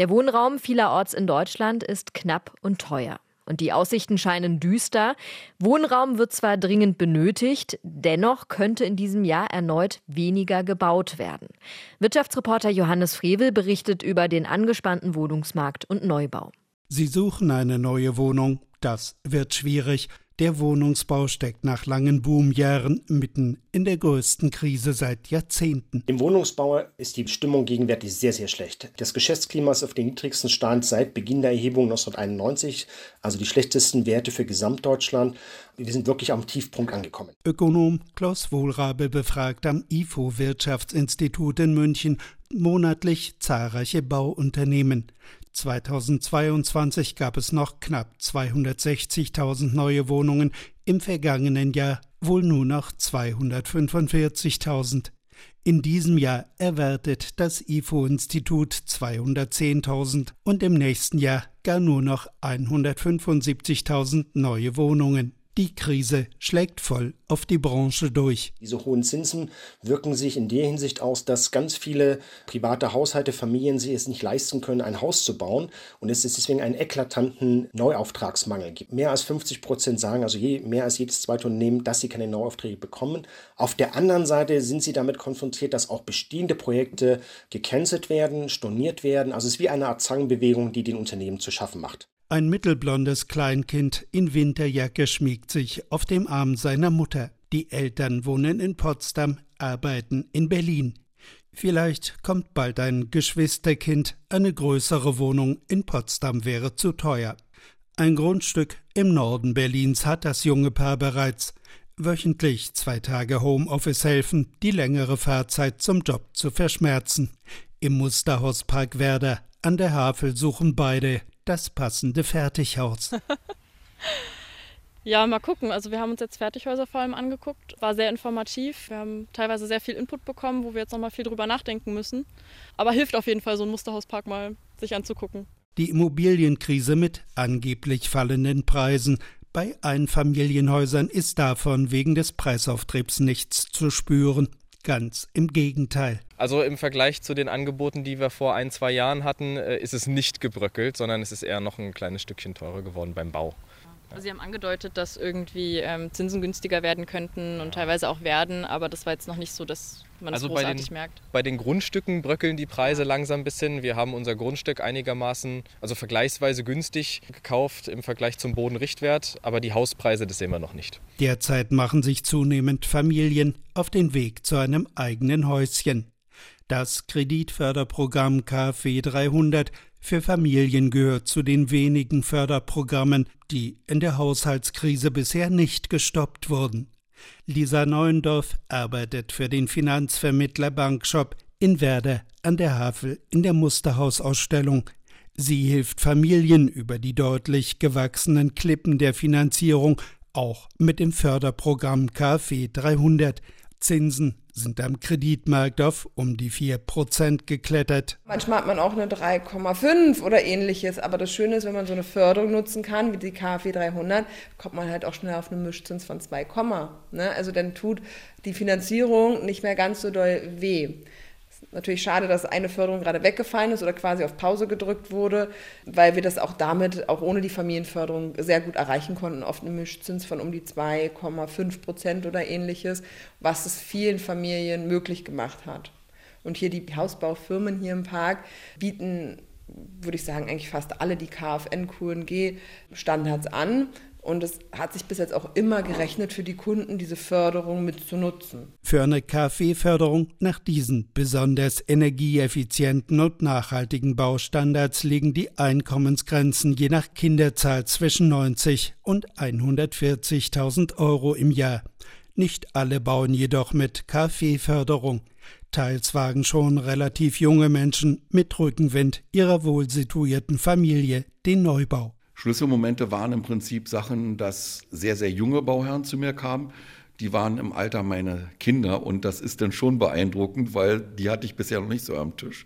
Der Wohnraum vielerorts in Deutschland ist knapp und teuer. Und die Aussichten scheinen düster. Wohnraum wird zwar dringend benötigt, dennoch könnte in diesem Jahr erneut weniger gebaut werden. Wirtschaftsreporter Johannes Frevel berichtet über den angespannten Wohnungsmarkt und Neubau. Sie suchen eine neue Wohnung. Das wird schwierig. Der Wohnungsbau steckt nach langen Boomjahren mitten in der größten Krise seit Jahrzehnten. Im Wohnungsbau ist die Stimmung gegenwärtig sehr, sehr schlecht. Das Geschäftsklima ist auf den niedrigsten Stand seit Beginn der Erhebung 1991, also die schlechtesten Werte für Gesamtdeutschland. Wir sind wirklich am Tiefpunkt angekommen. Ökonom Klaus Wohlrabe befragt am IFO Wirtschaftsinstitut in München monatlich zahlreiche Bauunternehmen. 2022 gab es noch knapp 260.000 neue Wohnungen, im vergangenen Jahr wohl nur noch 245.000. In diesem Jahr erwartet das IFO-Institut 210.000 und im nächsten Jahr gar nur noch 175.000 neue Wohnungen. Die Krise schlägt voll auf die Branche durch. Diese hohen Zinsen wirken sich in der Hinsicht aus, dass ganz viele private Haushalte, Familien sich es nicht leisten können, ein Haus zu bauen und es ist deswegen einen eklatanten Neuauftragsmangel gibt. Mehr als 50 Prozent sagen, also je, mehr als jedes zweite Unternehmen, dass sie keine Neuaufträge bekommen. Auf der anderen Seite sind sie damit konfrontiert, dass auch bestehende Projekte gecancelt werden, storniert werden. Also es ist wie eine Art Zangenbewegung, die den Unternehmen zu schaffen macht. Ein mittelblondes Kleinkind in Winterjacke schmiegt sich auf dem Arm seiner Mutter. Die Eltern wohnen in Potsdam, arbeiten in Berlin. Vielleicht kommt bald ein Geschwisterkind, eine größere Wohnung in Potsdam wäre zu teuer. Ein Grundstück im Norden Berlins hat das junge Paar bereits. Wöchentlich zwei Tage Homeoffice helfen, die längere Fahrzeit zum Job zu verschmerzen. Im Musterhauspark Werder an der Havel suchen beide das passende Fertighaus. Ja, mal gucken. Also wir haben uns jetzt Fertighäuser vor allem angeguckt. War sehr informativ. Wir haben teilweise sehr viel Input bekommen, wo wir jetzt nochmal viel drüber nachdenken müssen. Aber hilft auf jeden Fall, so einen Musterhauspark mal sich anzugucken. Die Immobilienkrise mit angeblich fallenden Preisen. Bei Einfamilienhäusern ist davon wegen des Preisauftriebs nichts zu spüren. Ganz im Gegenteil. Also im Vergleich zu den Angeboten, die wir vor ein, zwei Jahren hatten, äh, ist es nicht gebröckelt, sondern es ist eher noch ein kleines Stückchen teurer geworden beim Bau. Also Sie haben angedeutet, dass irgendwie ähm, Zinsen günstiger werden könnten und teilweise auch werden, aber das war jetzt noch nicht so, dass man also das großartig bei den, merkt. Bei den Grundstücken bröckeln die Preise langsam ein bisschen. Wir haben unser Grundstück einigermaßen, also vergleichsweise günstig gekauft im Vergleich zum Bodenrichtwert, aber die Hauspreise, das sehen wir noch nicht. Derzeit machen sich zunehmend Familien auf den Weg zu einem eigenen Häuschen. Das Kreditförderprogramm KfW 300 für Familien gehört zu den wenigen Förderprogrammen, die in der Haushaltskrise bisher nicht gestoppt wurden. Lisa Neuendorf arbeitet für den Finanzvermittler Bankshop in Werder an der Havel in der Musterhausausstellung. Sie hilft Familien über die deutlich gewachsenen Klippen der Finanzierung, auch mit dem Förderprogramm KfW 300. Zinsen sind am Kreditmarkt auf um die 4% geklettert. Manchmal hat man auch eine 3,5 oder ähnliches, aber das Schöne ist, wenn man so eine Förderung nutzen kann, wie die KfW 300, kommt man halt auch schnell auf einen Mischzins von 2, ne? Also dann tut die Finanzierung nicht mehr ganz so doll weh. Natürlich schade, dass eine Förderung gerade weggefallen ist oder quasi auf Pause gedrückt wurde, weil wir das auch damit, auch ohne die Familienförderung, sehr gut erreichen konnten. Oft einen Mischzins von um die 2,5 Prozent oder ähnliches, was es vielen Familien möglich gemacht hat. Und hier die Hausbaufirmen hier im Park bieten würde ich sagen, eigentlich fast alle die KfN, QNG Standards an. Und es hat sich bis jetzt auch immer gerechnet, für die Kunden diese Förderung mitzunutzen. Für eine KfW-Förderung nach diesen besonders energieeffizienten und nachhaltigen Baustandards liegen die Einkommensgrenzen je nach Kinderzahl zwischen 90 und 140.000 Euro im Jahr. Nicht alle bauen jedoch mit KfW-Förderung. Teils wagen schon relativ junge Menschen mit Rückenwind ihrer wohlsituierten Familie den Neubau. Schlüsselmomente waren im Prinzip Sachen, dass sehr, sehr junge Bauherren zu mir kamen. Die waren im Alter meiner Kinder und das ist dann schon beeindruckend, weil die hatte ich bisher noch nicht so am Tisch.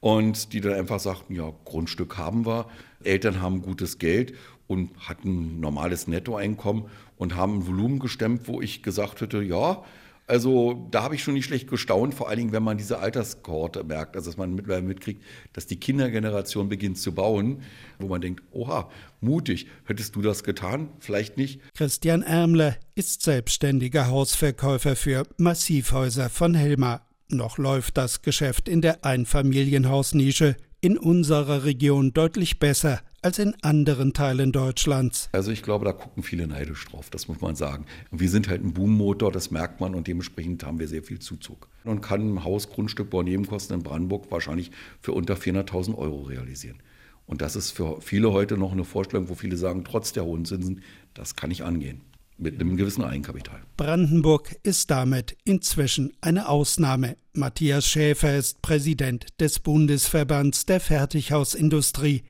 Und die dann einfach sagten, ja, Grundstück haben wir, Eltern haben gutes Geld und hatten normales Nettoeinkommen und haben ein Volumen gestemmt, wo ich gesagt hätte, ja, Also da habe ich schon nicht schlecht gestaunt, vor allen Dingen, wenn man diese Alterskohorte merkt, also dass man mittlerweile mitkriegt, dass die Kindergeneration beginnt zu bauen, wo man denkt, oha, mutig, hättest du das getan? Vielleicht nicht. Christian Ärmler ist selbstständiger Hausverkäufer für Massivhäuser von Helma. Noch läuft das Geschäft in der Einfamilienhausnische in unserer Region deutlich besser als in anderen Teilen Deutschlands. Also ich glaube, da gucken viele neidisch drauf, das muss man sagen. wir sind halt ein Boommotor, das merkt man und dementsprechend haben wir sehr viel Zuzug. Und kann ein Haus, Grundstück, Baunebenkosten in Brandenburg wahrscheinlich für unter 400.000 Euro realisieren. Und das ist für viele heute noch eine Vorstellung, wo viele sagen, trotz der hohen Zinsen, das kann ich angehen mit einem gewissen Eigenkapital. Brandenburg ist damit inzwischen eine Ausnahme. Matthias Schäfer ist Präsident des Bundesverbands der Fertighausindustrie.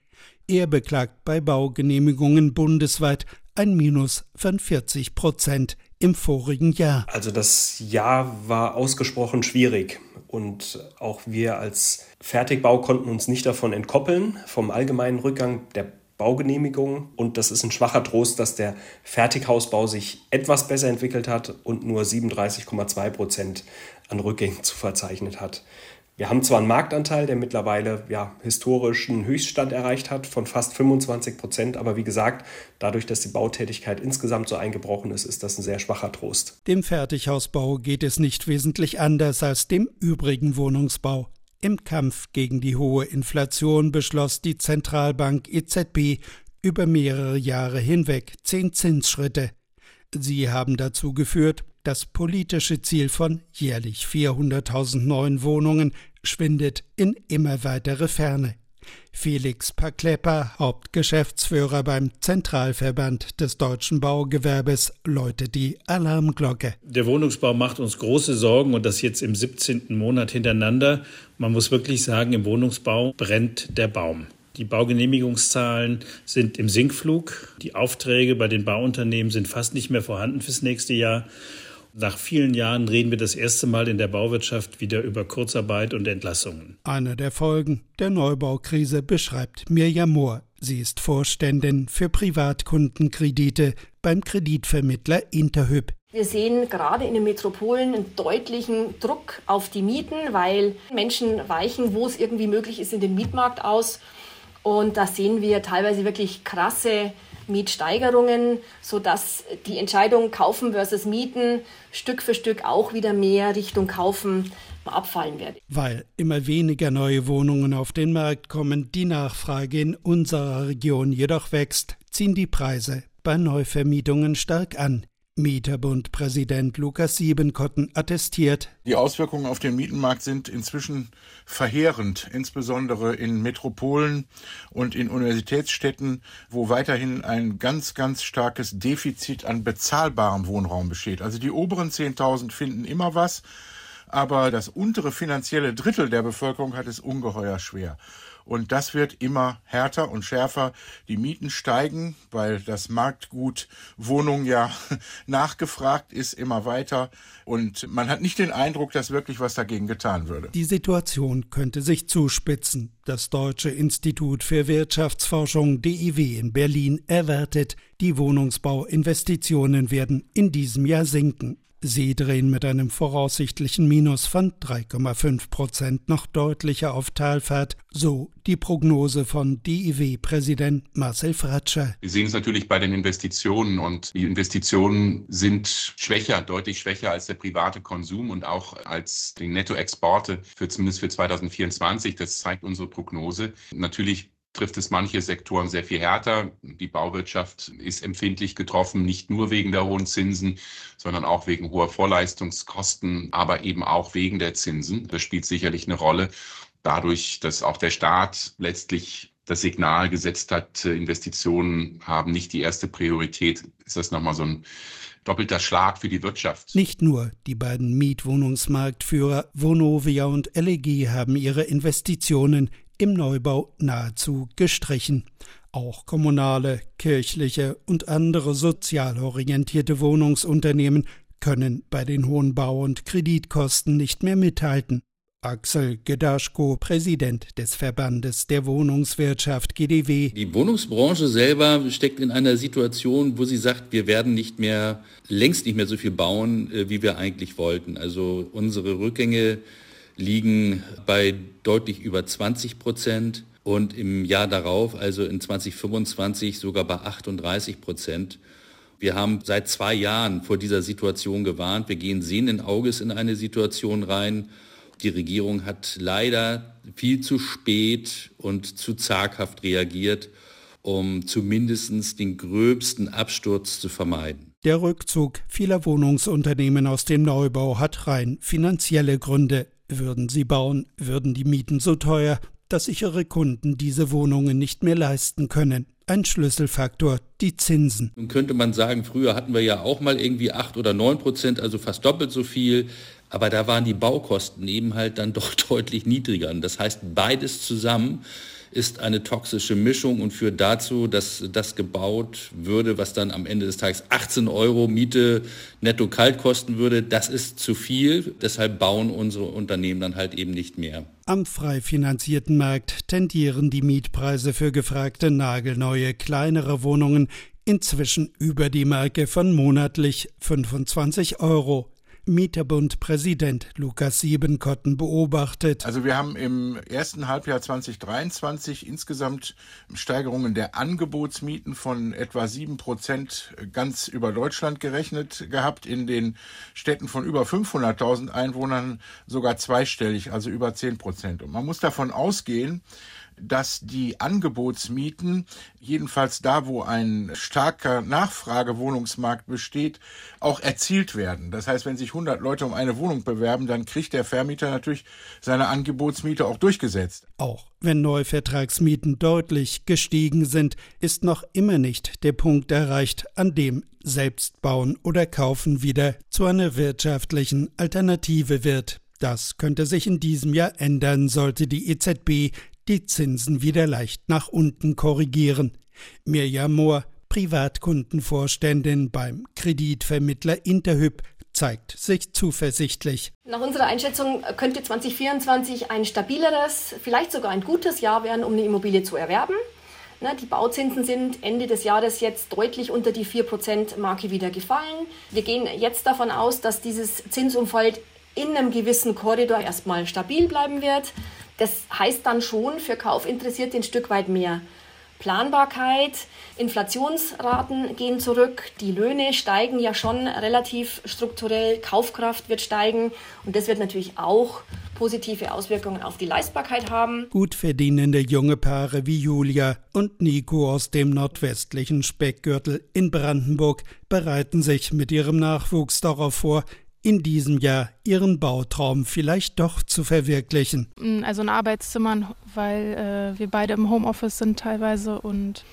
Er beklagt bei Baugenehmigungen bundesweit ein Minus von 40 Prozent im vorigen Jahr. Also das Jahr war ausgesprochen schwierig und auch wir als Fertigbau konnten uns nicht davon entkoppeln vom allgemeinen Rückgang der Baugenehmigungen. Und das ist ein schwacher Trost, dass der Fertighausbau sich etwas besser entwickelt hat und nur 37,2 Prozent an Rückgängen zu verzeichnet hat. Wir haben zwar einen Marktanteil, der mittlerweile ja, historischen Höchststand erreicht hat von fast 25 Prozent, aber wie gesagt, dadurch, dass die Bautätigkeit insgesamt so eingebrochen ist, ist das ein sehr schwacher Trost. Dem Fertighausbau geht es nicht wesentlich anders als dem übrigen Wohnungsbau. Im Kampf gegen die hohe Inflation beschloss die Zentralbank EZB über mehrere Jahre hinweg zehn Zinsschritte. Sie haben dazu geführt, das politische Ziel von jährlich 400.000 neuen Wohnungen schwindet in immer weitere Ferne. Felix Paklepper, Hauptgeschäftsführer beim Zentralverband des deutschen Baugewerbes, läutet die Alarmglocke. Der Wohnungsbau macht uns große Sorgen und das jetzt im 17. Monat hintereinander. Man muss wirklich sagen, im Wohnungsbau brennt der Baum. Die Baugenehmigungszahlen sind im Sinkflug. Die Aufträge bei den Bauunternehmen sind fast nicht mehr vorhanden fürs nächste Jahr. Nach vielen Jahren reden wir das erste Mal in der Bauwirtschaft wieder über Kurzarbeit und Entlassungen. Eine der Folgen der Neubaukrise beschreibt Mirjam Mohr. Sie ist Vorständin für Privatkundenkredite beim Kreditvermittler Interhyp. Wir sehen gerade in den Metropolen einen deutlichen Druck auf die Mieten, weil Menschen weichen, wo es irgendwie möglich ist, in den Mietmarkt aus. Und da sehen wir teilweise wirklich krasse Mietsteigerungen, sodass die Entscheidung Kaufen versus Mieten Stück für Stück auch wieder mehr Richtung Kaufen abfallen wird. Weil immer weniger neue Wohnungen auf den Markt kommen, die Nachfrage in unserer Region jedoch wächst, ziehen die Preise bei Neuvermietungen stark an. Mieterbund-Präsident Lukas Siebenkotten attestiert. Die Auswirkungen auf den Mietenmarkt sind inzwischen verheerend, insbesondere in Metropolen und in Universitätsstädten, wo weiterhin ein ganz, ganz starkes Defizit an bezahlbarem Wohnraum besteht. Also die oberen 10.000 finden immer was, aber das untere finanzielle Drittel der Bevölkerung hat es ungeheuer schwer. Und das wird immer härter und schärfer. Die Mieten steigen, weil das Marktgut Wohnung ja nachgefragt ist, immer weiter. Und man hat nicht den Eindruck, dass wirklich was dagegen getan würde. Die Situation könnte sich zuspitzen. Das Deutsche Institut für Wirtschaftsforschung DIW in Berlin erwartet, die Wohnungsbauinvestitionen werden in diesem Jahr sinken. Sie drehen mit einem voraussichtlichen Minus von 3,5 Prozent noch deutlicher auf Talfahrt, so die Prognose von DIW-Präsident Marcel Fratscher. Wir sehen es natürlich bei den Investitionen und die Investitionen sind schwächer, deutlich schwächer als der private Konsum und auch als die Nettoexporte für zumindest für 2024. Das zeigt unsere Prognose. Natürlich trifft es manche Sektoren sehr viel härter. Die Bauwirtschaft ist empfindlich getroffen, nicht nur wegen der hohen Zinsen, sondern auch wegen hoher Vorleistungskosten, aber eben auch wegen der Zinsen. Das spielt sicherlich eine Rolle. Dadurch, dass auch der Staat letztlich das Signal gesetzt hat, Investitionen haben nicht die erste Priorität, ist das nochmal so ein doppelter Schlag für die Wirtschaft. Nicht nur die beiden Mietwohnungsmarktführer Vonovia und LEG haben ihre Investitionen im Neubau nahezu gestrichen. Auch kommunale, kirchliche und andere sozial orientierte Wohnungsunternehmen können bei den hohen Bau- und Kreditkosten nicht mehr mithalten. Axel Gedaschko, Präsident des Verbandes der Wohnungswirtschaft GDW. Die Wohnungsbranche selber steckt in einer Situation, wo sie sagt, wir werden nicht mehr, längst nicht mehr so viel bauen, äh, wie wir eigentlich wollten. Also unsere Rückgänge liegen bei deutlich über 20 Prozent und im Jahr darauf, also in 2025, sogar bei 38 Prozent. Wir haben seit zwei Jahren vor dieser Situation gewarnt. Wir gehen sehenden Auges in eine Situation rein, die Regierung hat leider viel zu spät und zu zaghaft reagiert, um zumindest den gröbsten Absturz zu vermeiden. Der Rückzug vieler Wohnungsunternehmen aus dem Neubau hat rein finanzielle Gründe. Würden sie bauen, würden die Mieten so teuer, dass sich ihre Kunden diese Wohnungen nicht mehr leisten können. Ein Schlüsselfaktor, die Zinsen. Nun könnte man sagen, früher hatten wir ja auch mal irgendwie acht oder neun Prozent, also fast doppelt so viel. Aber da waren die Baukosten eben halt dann doch deutlich niedriger. Und das heißt, beides zusammen ist eine toxische Mischung und führt dazu, dass das gebaut würde, was dann am Ende des Tages 18 Euro Miete netto kalt kosten würde. Das ist zu viel. Deshalb bauen unsere Unternehmen dann halt eben nicht mehr. Am frei finanzierten Markt tendieren die Mietpreise für gefragte nagelneue kleinere Wohnungen inzwischen über die Marke von monatlich 25 Euro. Mieterbund-Präsident Lukas Siebenkotten beobachtet. Also wir haben im ersten Halbjahr 2023 insgesamt Steigerungen der Angebotsmieten von etwa sieben Prozent ganz über Deutschland gerechnet gehabt. In den Städten von über 500.000 Einwohnern sogar zweistellig, also über zehn Prozent. Und man muss davon ausgehen, dass die Angebotsmieten, jedenfalls da, wo ein starker Nachfragewohnungsmarkt besteht, auch erzielt werden. Das heißt, wenn sich 100 Leute um eine Wohnung bewerben, dann kriegt der Vermieter natürlich seine Angebotsmiete auch durchgesetzt. Auch wenn Neuvertragsmieten deutlich gestiegen sind, ist noch immer nicht der Punkt erreicht, an dem Selbstbauen oder Kaufen wieder zu einer wirtschaftlichen Alternative wird. Das könnte sich in diesem Jahr ändern, sollte die EZB die Zinsen wieder leicht nach unten korrigieren. Mirjam Mohr, Privatkundenvorständin beim Kreditvermittler Interhyp, zeigt sich zuversichtlich. Nach unserer Einschätzung könnte 2024 ein stabileres, vielleicht sogar ein gutes Jahr werden, um eine Immobilie zu erwerben. Die Bauzinsen sind Ende des Jahres jetzt deutlich unter die 4%-Marke wieder gefallen. Wir gehen jetzt davon aus, dass dieses Zinsumfeld in einem gewissen Korridor erstmal stabil bleiben wird. Das heißt dann schon für Kaufinteressierte ein Stück weit mehr Planbarkeit. Inflationsraten gehen zurück, die Löhne steigen ja schon relativ strukturell, Kaufkraft wird steigen und das wird natürlich auch positive Auswirkungen auf die Leistbarkeit haben. Gut verdienende junge Paare wie Julia und Nico aus dem nordwestlichen Speckgürtel in Brandenburg bereiten sich mit ihrem Nachwuchs darauf vor, in diesem Jahr ihren Bautraum vielleicht doch zu verwirklichen. Mm, also ein Arbeitszimmer, weil äh, wir beide im Homeoffice sind teilweise und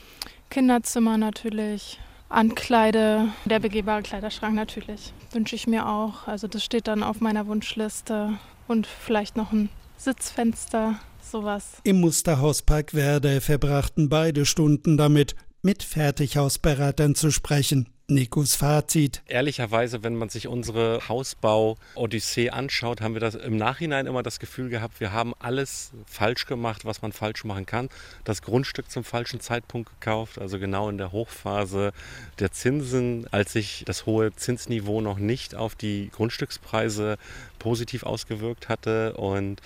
Kinderzimmer natürlich, Ankleide, der begehbare Kleiderschrank natürlich. Wünsche ich mir auch. Also das steht dann auf meiner Wunschliste und vielleicht noch ein Sitzfenster, sowas. Im Musterhauspark Werde verbrachten beide Stunden damit, mit Fertighausberatern zu sprechen. Nikos Fazit. Ehrlicherweise, wenn man sich unsere Hausbau-Odyssee anschaut, haben wir das im Nachhinein immer das Gefühl gehabt, wir haben alles falsch gemacht, was man falsch machen kann. Das Grundstück zum falschen Zeitpunkt gekauft, also genau in der Hochphase der Zinsen, als sich das hohe Zinsniveau noch nicht auf die Grundstückspreise positiv ausgewirkt hatte und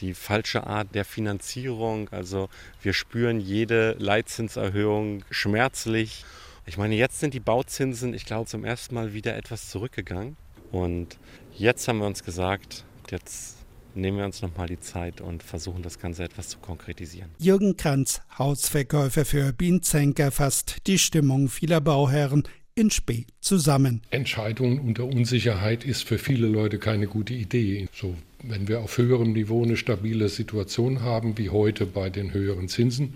die falsche Art der Finanzierung. Also wir spüren jede Leitzinserhöhung schmerzlich. Ich meine, jetzt sind die Bauzinsen, ich glaube, zum ersten Mal wieder etwas zurückgegangen. Und jetzt haben wir uns gesagt, jetzt nehmen wir uns nochmal die Zeit und versuchen das Ganze etwas zu konkretisieren. Jürgen Kranz, Hausverkäufer für Bienzenker, fasst die Stimmung vieler Bauherren in Spee zusammen. Entscheidungen unter Unsicherheit ist für viele Leute keine gute Idee. So, wenn wir auf höherem Niveau eine stabile Situation haben, wie heute bei den höheren Zinsen,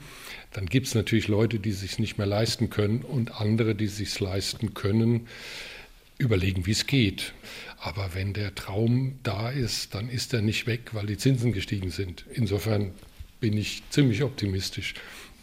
dann gibt es natürlich Leute, die sich nicht mehr leisten können und andere, die sich leisten können, überlegen, wie es geht. Aber wenn der Traum da ist, dann ist er nicht weg, weil die Zinsen gestiegen sind. Insofern bin ich ziemlich optimistisch.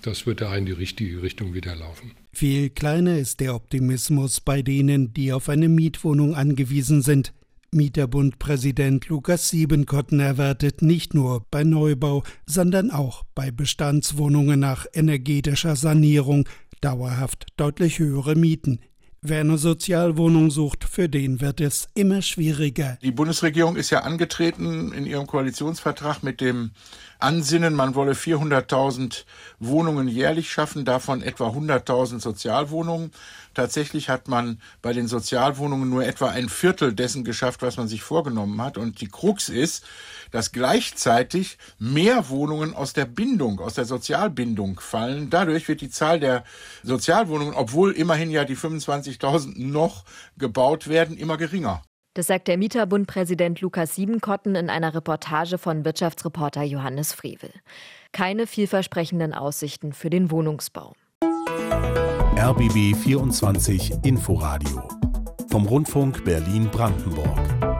Das wird da in die richtige Richtung wieder laufen. Viel kleiner ist der Optimismus bei denen, die auf eine Mietwohnung angewiesen sind. Mieterbundpräsident Lukas Siebenkotten erwartet nicht nur bei Neubau, sondern auch bei Bestandswohnungen nach energetischer Sanierung dauerhaft deutlich höhere Mieten. Wer eine Sozialwohnung sucht, für den wird es immer schwieriger. Die Bundesregierung ist ja angetreten in ihrem Koalitionsvertrag mit dem Ansinnen, man wolle 400.000 Wohnungen jährlich schaffen, davon etwa 100.000 Sozialwohnungen. Tatsächlich hat man bei den Sozialwohnungen nur etwa ein Viertel dessen geschafft, was man sich vorgenommen hat. Und die Krux ist, dass gleichzeitig mehr Wohnungen aus der Bindung, aus der Sozialbindung fallen. Dadurch wird die Zahl der Sozialwohnungen, obwohl immerhin ja die 25.000 noch gebaut werden, immer geringer. Das sagt der Mieterbundpräsident Lukas Siebenkotten in einer Reportage von Wirtschaftsreporter Johannes Frevel. Keine vielversprechenden Aussichten für den Wohnungsbau. RBB 24 Inforadio vom Rundfunk Berlin-Brandenburg.